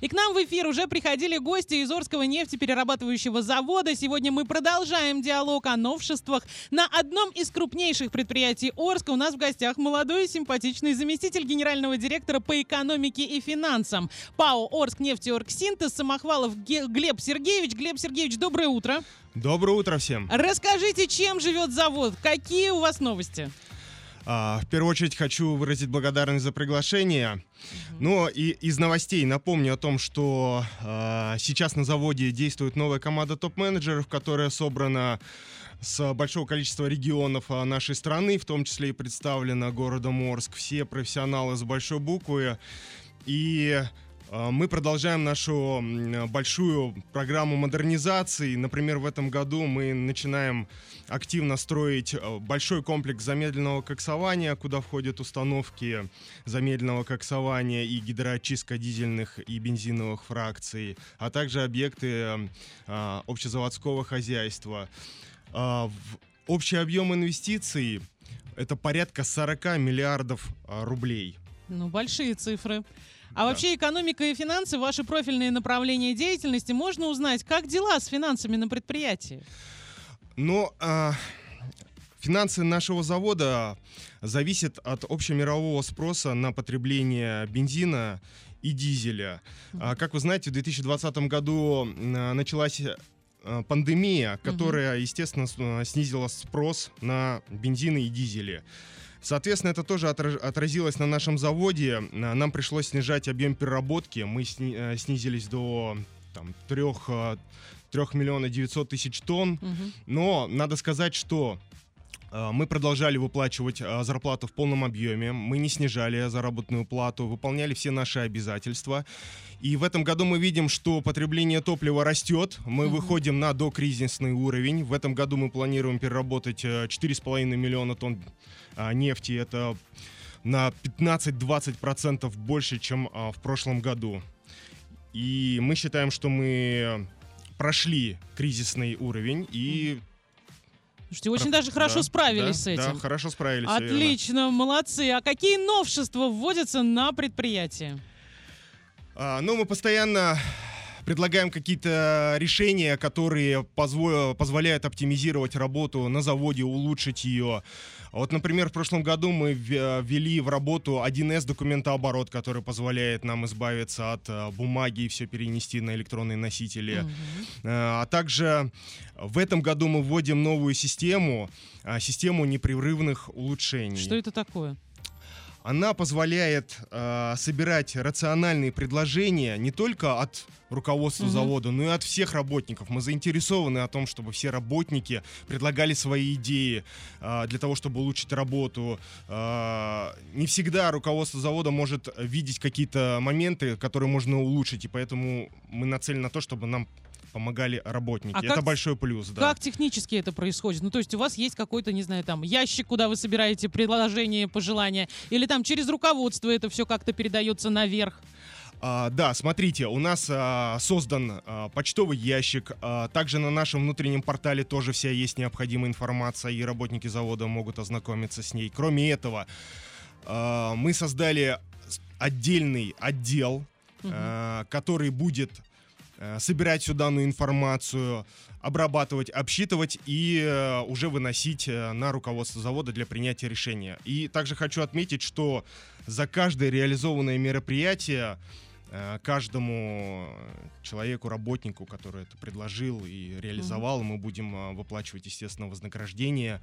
И к нам в эфир уже приходили гости из Орского нефтеперерабатывающего завода. Сегодня мы продолжаем диалог о новшествах. На одном из крупнейших предприятий Орска у нас в гостях молодой и симпатичный заместитель генерального директора по экономике и финансам ПАО «Орск нефтеоргсинтез» Самохвалов Глеб Сергеевич. Глеб Сергеевич, доброе утро. Доброе утро всем. Расскажите, чем живет завод? Какие у вас новости? А, в первую очередь хочу выразить благодарность за приглашение. Ну и из новостей напомню о том, что а, сейчас на заводе действует новая команда топ-менеджеров, которая собрана с большого количества регионов а, нашей страны, в том числе и представлена городом Орск. Все профессионалы с большой буквы. И мы продолжаем нашу большую программу модернизации. Например, в этом году мы начинаем активно строить э, большой комплекс замедленного коксования, куда входят установки замедленного коксования и гидроочистка дизельных и бензиновых фракций, а также объекты а, общезаводского хозяйства. Общий объем инвестиций это порядка 40 миллиардов рублей. Ну, большие цифры. А да. вообще экономика и финансы, ваши профильные направления деятельности, можно узнать, как дела с финансами на предприятии? Но э, финансы нашего завода зависят от общемирового спроса на потребление бензина и дизеля. А, как вы знаете, в 2020 году началась пандемия, которая, естественно, снизила спрос на бензины и дизели. Соответственно, это тоже отразилось на нашем заводе. Нам пришлось снижать объем переработки. Мы э, снизились до там, 3, 3 миллиона 900 тысяч тонн. Угу. Но надо сказать, что э, мы продолжали выплачивать э, зарплату в полном объеме, мы не снижали заработную плату, выполняли все наши обязательства. И в этом году мы видим, что потребление топлива растет, мы mm выходим на докризисный уровень. В этом году мы планируем переработать 4,5 миллиона тонн нефти. Это на 15-20% больше, чем в прошлом году. И мы считаем, что мы прошли кризисный уровень и Слушайте, очень Про... даже хорошо да, справились да, с этим. Да, хорошо справились. Отлично, верно. молодцы. А какие новшества вводятся на предприятии? А, ну, мы постоянно предлагаем какие-то решения, которые позво- позволяют оптимизировать работу на заводе, улучшить ее. Вот, например, в прошлом году мы ввели в работу 1С документооборот, который позволяет нам избавиться от э, бумаги и все перенести на электронные носители. Угу. А также в этом году мы вводим новую систему, а, систему непрерывных улучшений. Что это такое? Она позволяет э, собирать рациональные предложения не только от руководства угу. завода, но и от всех работников. Мы заинтересованы о том, чтобы все работники предлагали свои идеи э, для того, чтобы улучшить работу. Э, не всегда руководство завода может видеть какие-то моменты, которые можно улучшить, и поэтому мы нацелены на то, чтобы нам помогали работники. А это как, большой плюс, да. Как технически это происходит? Ну, то есть у вас есть какой-то, не знаю, там, ящик, куда вы собираете предложения, пожелания, или там через руководство это все как-то передается наверх? А, да, смотрите, у нас а, создан а, почтовый ящик. А, также на нашем внутреннем портале тоже вся есть необходимая информация, и работники завода могут ознакомиться с ней. Кроме этого, а, мы создали отдельный отдел, угу. а, который будет собирать всю данную информацию, обрабатывать, обсчитывать и э, уже выносить э, на руководство завода для принятия решения. И также хочу отметить, что за каждое реализованное мероприятие каждому человеку, работнику, который это предложил и реализовал, mm-hmm. мы будем выплачивать, естественно, вознаграждение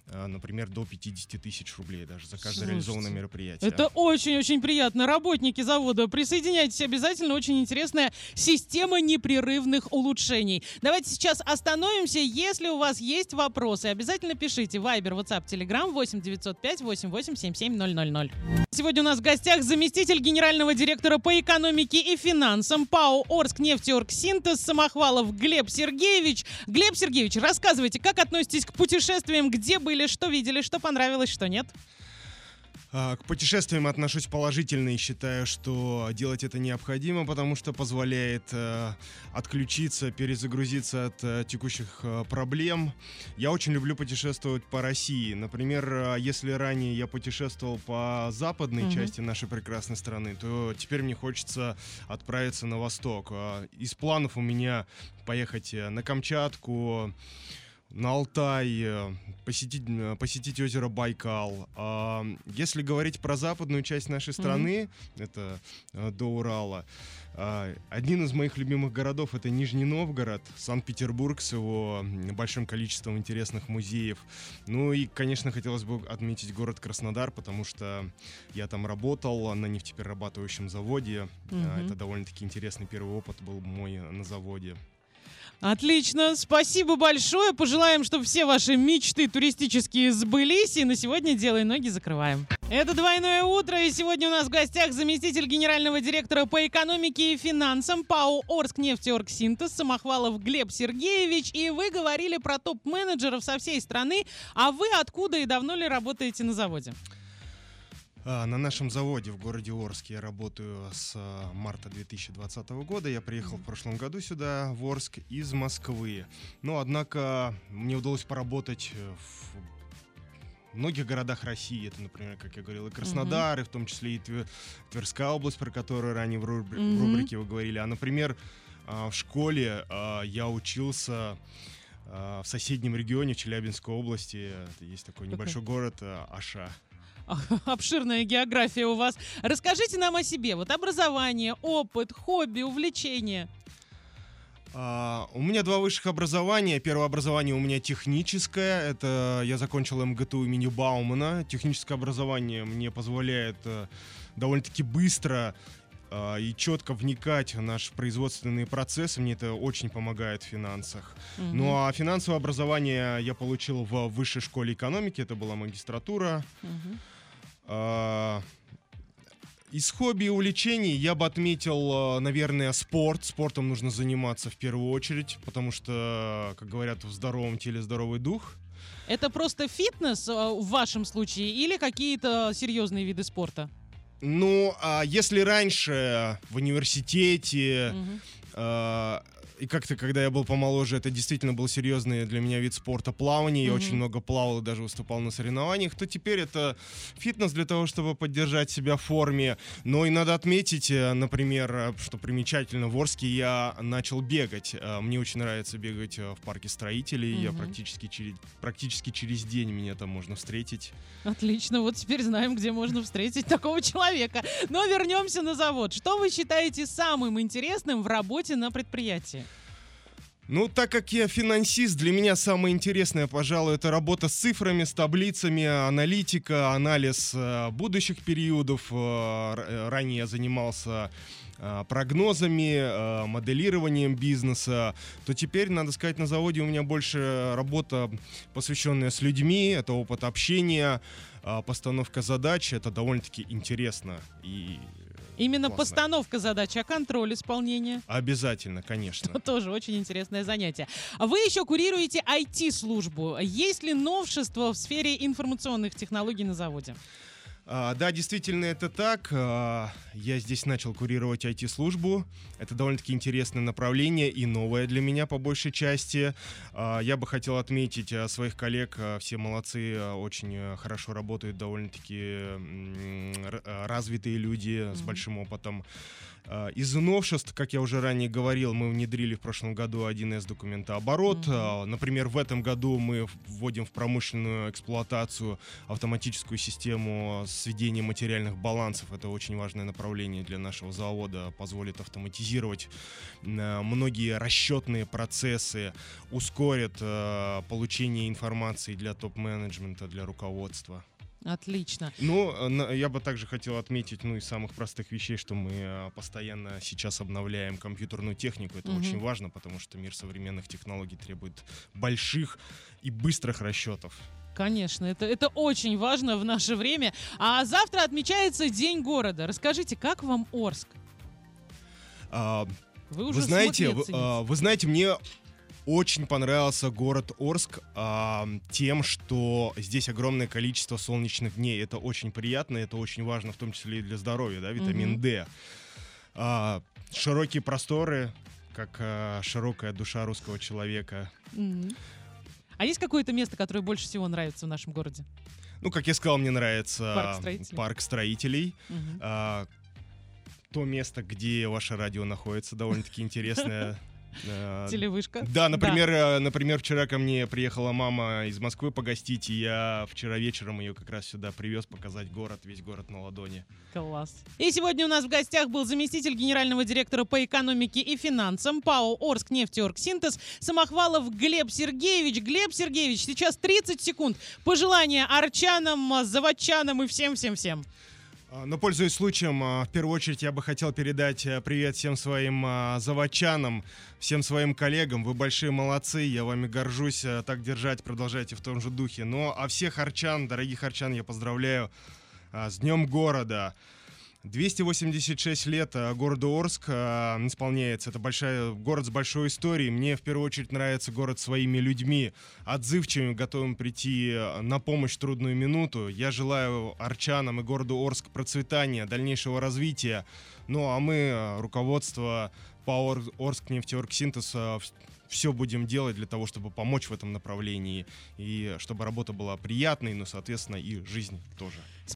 Э, например, до 50 тысяч рублей даже за каждое Слушайте, реализованное мероприятие. Это очень-очень приятно. Работники завода, присоединяйтесь обязательно. Очень интересная система непрерывных улучшений. Давайте сейчас остановимся. Если у вас есть вопросы, обязательно пишите. Вайбер, WhatsApp, Telegram 8 905 8877 000. Сегодня у нас в гостях заместитель генерального директора по экономике и финансам ПАО «Орск нефтеоргсинтез» Самохвалов Глеб Сергеевич. Глеб Сергеевич, рассказывайте, как относитесь к путешествиям, где были, что видели, что понравилось, что нет? А, К путешествиям отношусь положительно и считаю, что делать это необходимо, потому что позволяет э, отключиться, перезагрузиться от э, текущих э, проблем. Я очень люблю путешествовать по России. Например, э, если ранее я путешествовал по западной Мгм. части нашей прекрасной страны, то теперь мне хочется отправиться на восток. А, Из планов у меня поехать э, на Камчатку, на Алтай, э, посетить, э, посетить озеро Байкал. А, Если говорить про западную часть нашей страны, это э, до Урала, а, один из моих любимых городов это Нижний Новгород, Санкт-Петербург с его большим количеством интересных музеев. Ну и, конечно, хотелось бы отметить город Краснодар, потому что я там работал на нефтеперерабатывающем заводе. А, Мгм. Это довольно-таки интересный первый опыт был мой на заводе. Отлично, спасибо большое. Пожелаем, чтобы все ваши мечты туристические сбылись. И на сегодня делай ноги закрываем. Это двойное утро, и сегодня у нас в гостях заместитель генерального директора по экономике и финансам ПАО Орск нефтеоргсинтез Самохвалов Глеб Сергеевич. И вы говорили про топ-менеджеров со всей страны. А вы откуда и давно ли работаете на заводе? А, На нашем заводе в городе Орске я работаю с а, марта 2020 года. Я приехал в прошлом году сюда, в Орск, из Москвы. Но, однако, мне удалось поработать э, в многих городах России. Это, например, как я говорил, и Краснодар, и в том числе и Твер- Тверская область, про которую ранее в рубри- в Мгм. рубрике вы говорили. А, например, а, в школе я учился в соседнем регионе, в Челябинской области. Это Есть такой небольшой город а, Аша. Обширная география у вас. Расскажите нам о себе. Вот образование, опыт, хобби, увлечения. А, у меня два высших образования. Первое образование у меня техническое. Это я закончил МГТУ имени Баумана. Техническое образование мне позволяет э, довольно-таки быстро а, и четко вникать в наши производственные процессы. Мне это очень помогает в финансах. Мгм. Ну а финансовое образование я получил в высшей школе экономики. Это была магистратура. А, Из хобби и увлечений я бы отметил, э, наверное, спорт. Спортом нужно заниматься в первую очередь, потому что, как говорят, в здоровом теле здоровый дух. Это просто фитнес э, в вашем случае или какие-то серьезные виды спорта? Ну, а если раньше в университете а, и как-то, когда я был помоложе, это действительно был серьезный для меня вид спорта плавание. Я Мгм. очень много плавал и даже выступал на соревнованиях. То теперь это фитнес для того, чтобы поддержать себя в форме. Но и надо отметить, э, например, э, что примечательно, в Орске я начал бегать. Э, Мне очень нравится бегать в парке строителей. Я Мгм. практически через, практически через день меня там можно встретить. Отлично, вот теперь знаем, где можно встретить такого человека. Но вернемся на завод. Что вы считаете самым интересным в работе на предприятии? Ну, так как я финансист, для меня самое интересное, пожалуй, это работа с цифрами, с таблицами, аналитика, анализ э, будущих периодов. Э, э, ранее я занимался прогнозами, моделированием бизнеса, то теперь, надо сказать, на заводе у меня больше работа, посвященная с людьми, это опыт общения, постановка задач, это довольно-таки интересно и Именно Классно. постановка задач, а контроль исполнения. обязательно, конечно. Тоже очень интересное занятие. Вы еще курируете IT-службу. Есть ли новшества в сфере информационных технологий на заводе? А, да, действительно, это так. А, я здесь начал курировать IT-службу. Это довольно-таки интересное направление и новое для меня по большей части. А, я бы хотел отметить своих коллег. все молодцы, очень хорошо работают, довольно-таки развитые люди с Мгм. большим опытом. Из новшеств, как я уже ранее говорил, мы внедрили в прошлом году 1С документооборот. А, Например, в этом году мы вводим в промышленную эксплуатацию автоматическую систему сведения материальных балансов. Это очень важное направление для нашего завода. Позволит автоматизировать э, многие расчетные процессы, ускорит э, получение информации для топ-менеджмента, для руководства. Отлично. Ну, э, я бы также хотел отметить, ну, из самых простых вещей, что мы постоянно сейчас обновляем компьютерную технику. Это Мгм. очень важно, потому что мир современных технологий требует больших и быстрых расчетов. Конечно, это, это очень важно в наше время. А завтра отмечается День города. Расскажите, как вам Орск? А, Вы Вы уже знаете, смог вы, а, вы знаете, мне очень понравился город Орск а, тем, что здесь огромное количество солнечных дней. Это очень приятно, это очень важно, в том числе и для здоровья, да, витамин Мгм. D. А, широкие просторы, как а, широкая душа русского человека. Мгм. А есть какое-то место, которое больше всего нравится в нашем городе? Ну, как я сказал, мне нравится Парк строителей. парк строителей. Мгм. А, то место, где ваше радио находится, довольно-таки интересное. А, Телевышка. Да, например, э, например, вчера ко мне приехала мама из Москвы погостить, и я вчера вечером ее как раз сюда привез показать город, весь город на ладони. Класс. И сегодня у нас в гостях был заместитель генерального директора по экономике и финансам ПАО «Орск нефтеоргсинтез» Самохвалов Глеб Сергеевич. Глеб Сергеевич, сейчас 30 секунд. Пожелания арчанам, заводчанам и всем-всем-всем. А, Но, пользуясь случаем, а, в первую очередь я бы хотел передать э, привет всем своим а, заводчанам, всем своим коллегам. Вы большие молодцы, я вами горжусь. э, Так держать, продолжайте в том же духе. Ну, а всех арчан, дорогих арчан, я поздравляю с Днем города. 286 лет а, городу Орск а, исполняется. Это большая, город с большой историей. Мне в первую очередь нравится город своими людьми, отзывчивыми, готовым прийти а, на помощь в трудную минуту. Я желаю арчанам и городу Орск процветания, дальнейшего развития. Ну а мы, руководство по Ор- Орск нефтеоргсинтез, все будем делать для того, чтобы помочь в этом направлении и чтобы работа была приятной, но, соответственно, и жизнь тоже.